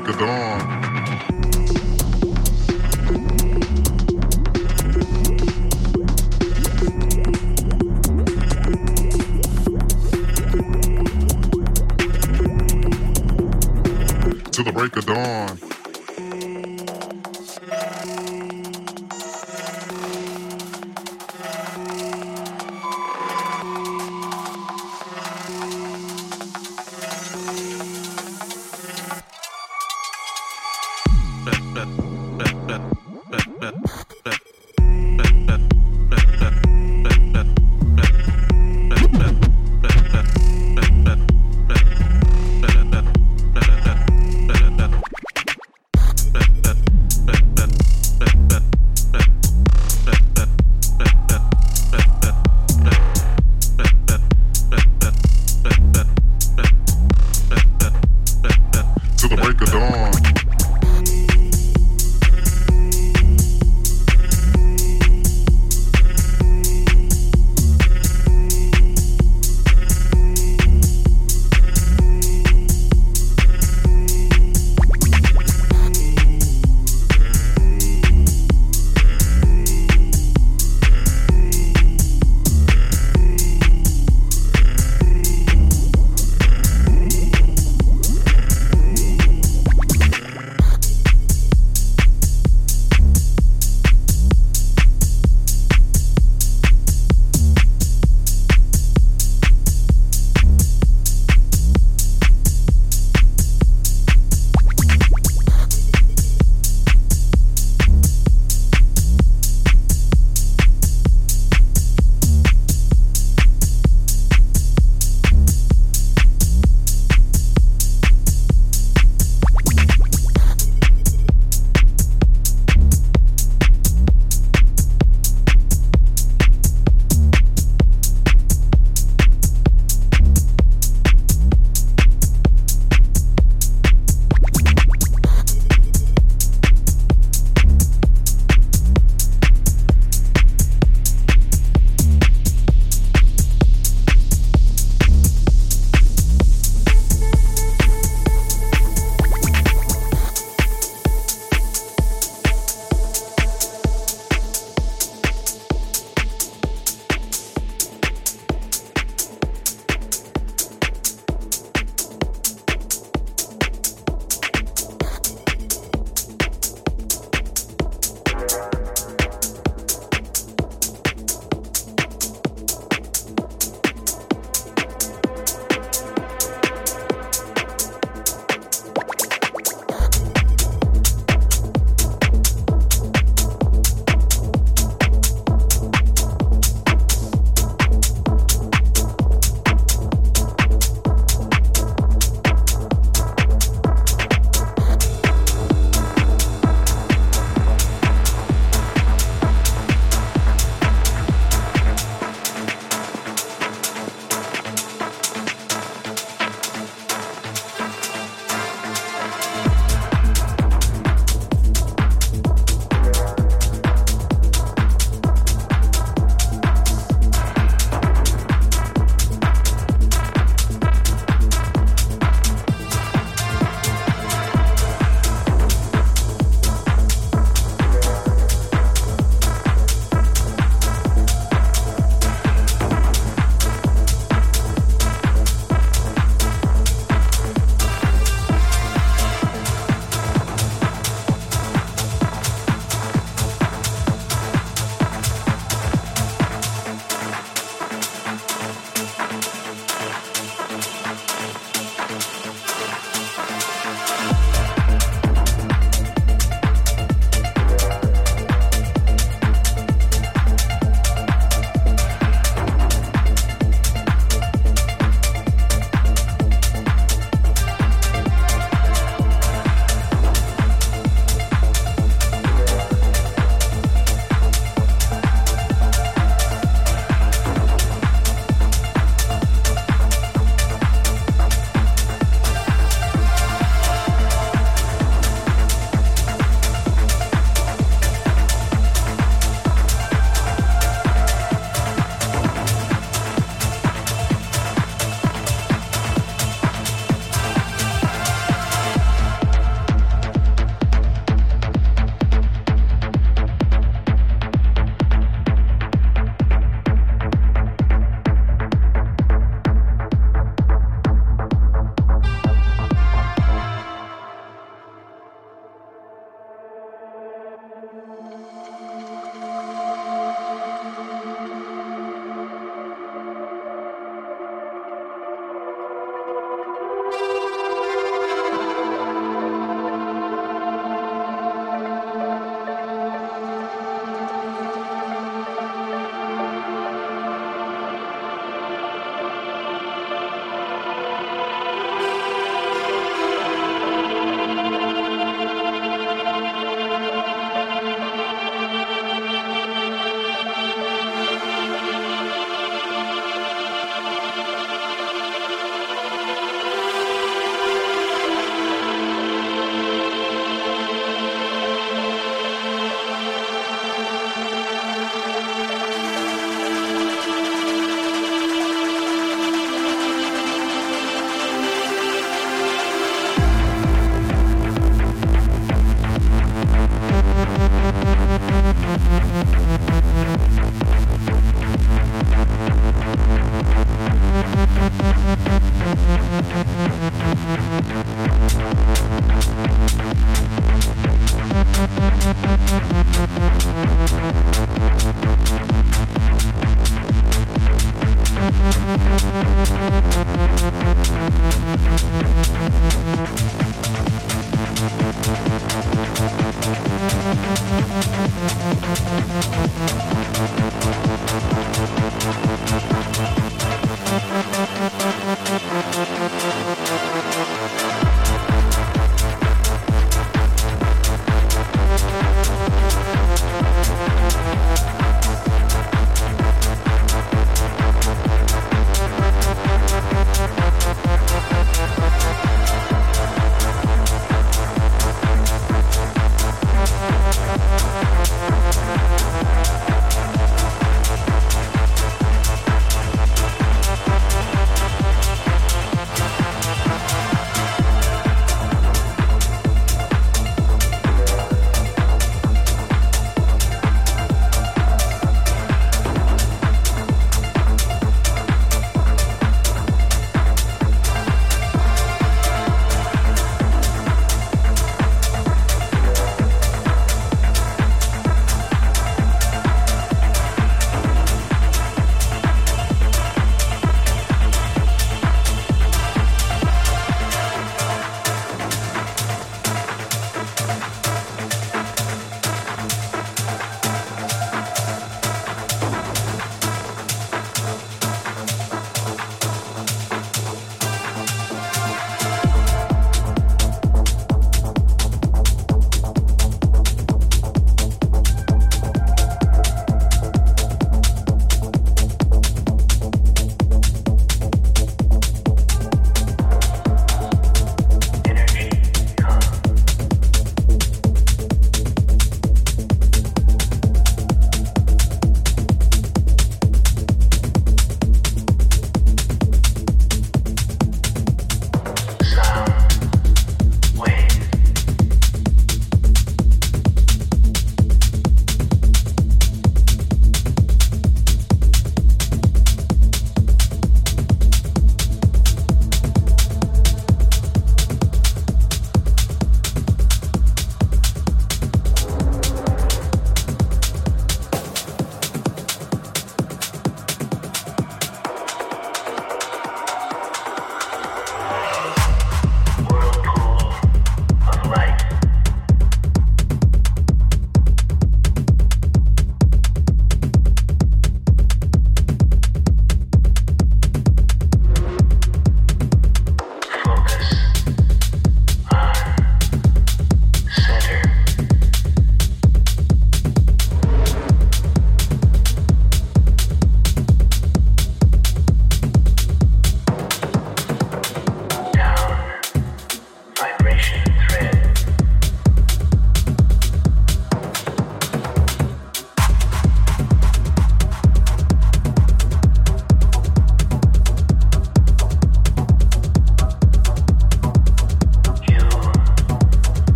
break of dawn. To the break of dawn.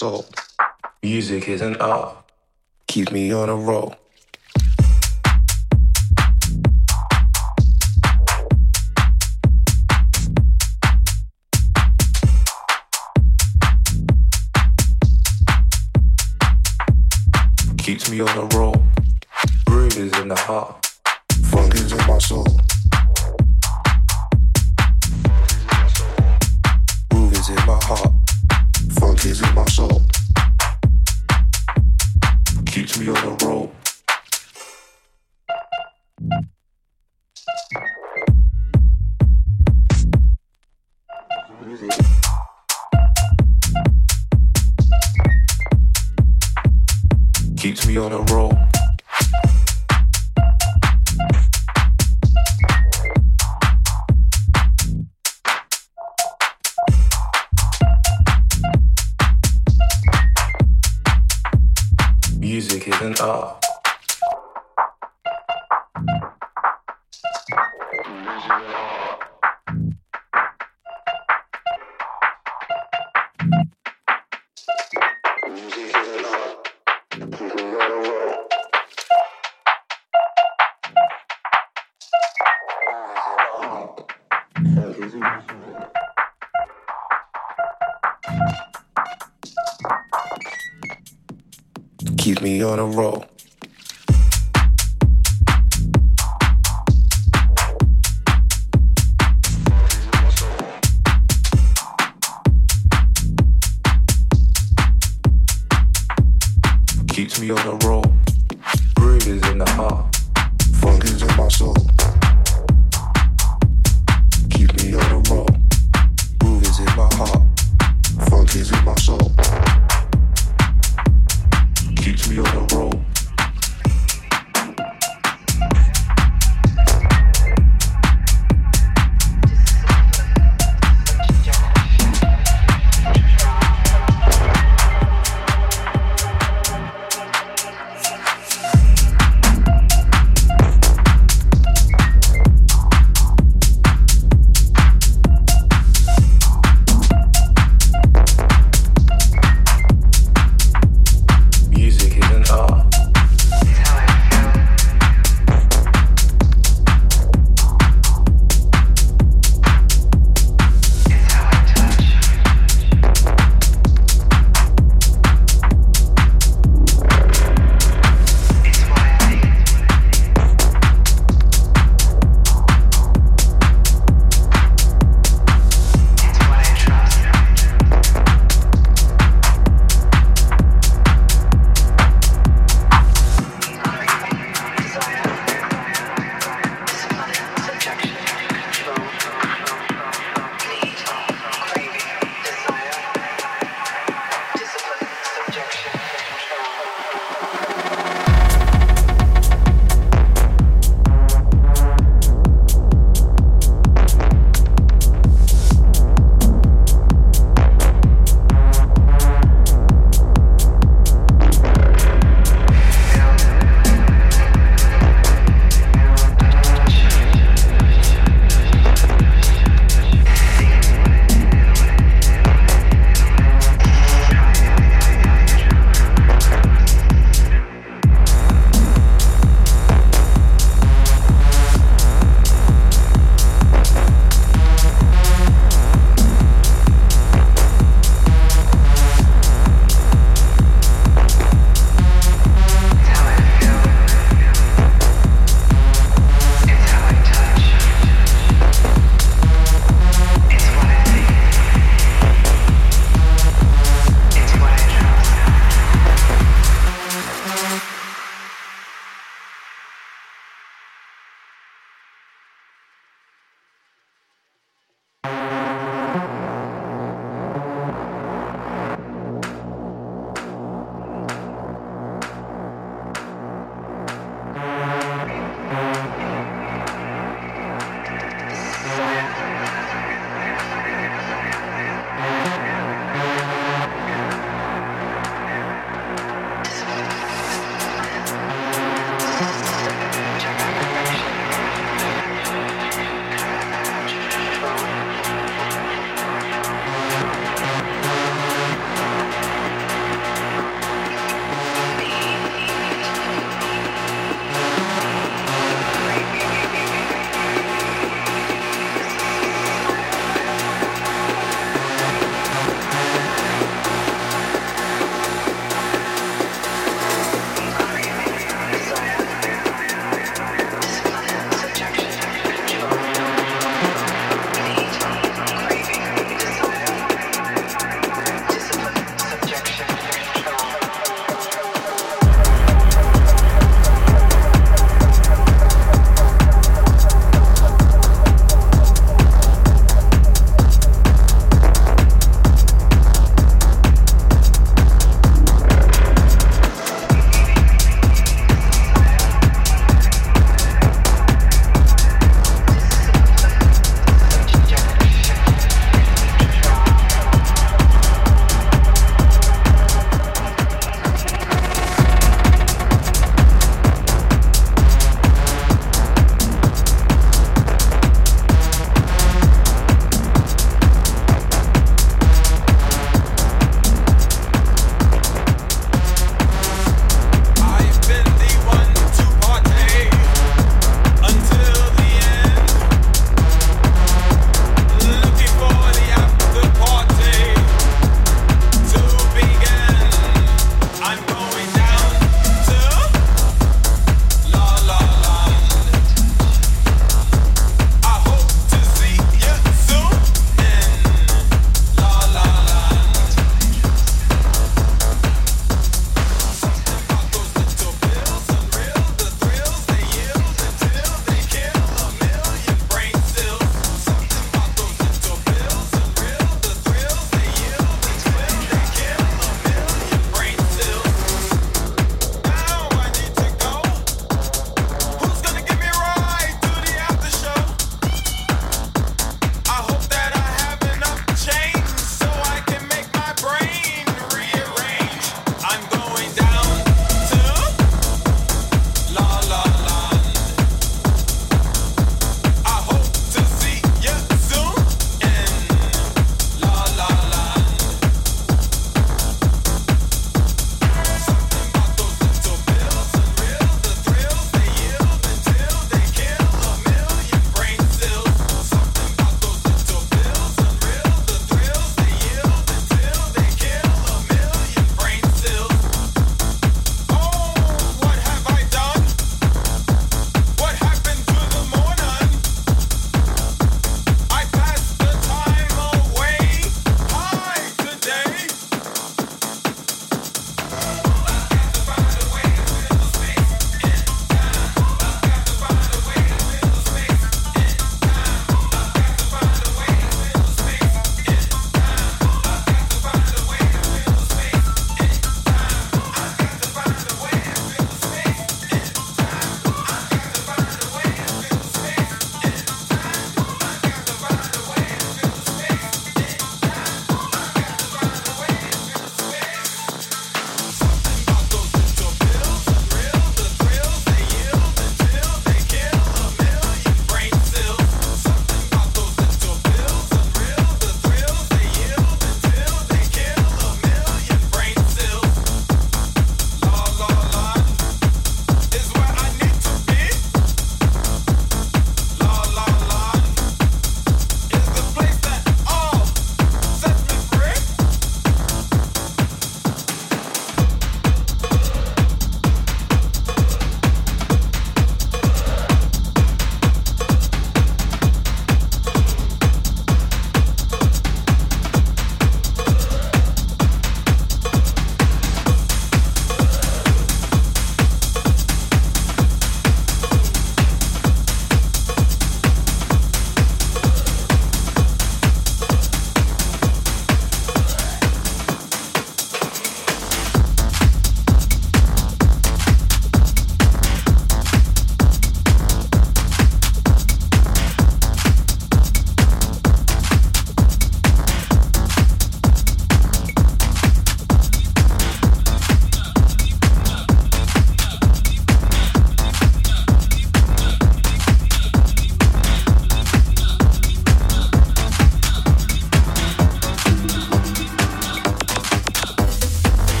soul. Music is an art. Keep me on a roll. Keeps me on a roll. Groove is in the heart. Funk is in my soul.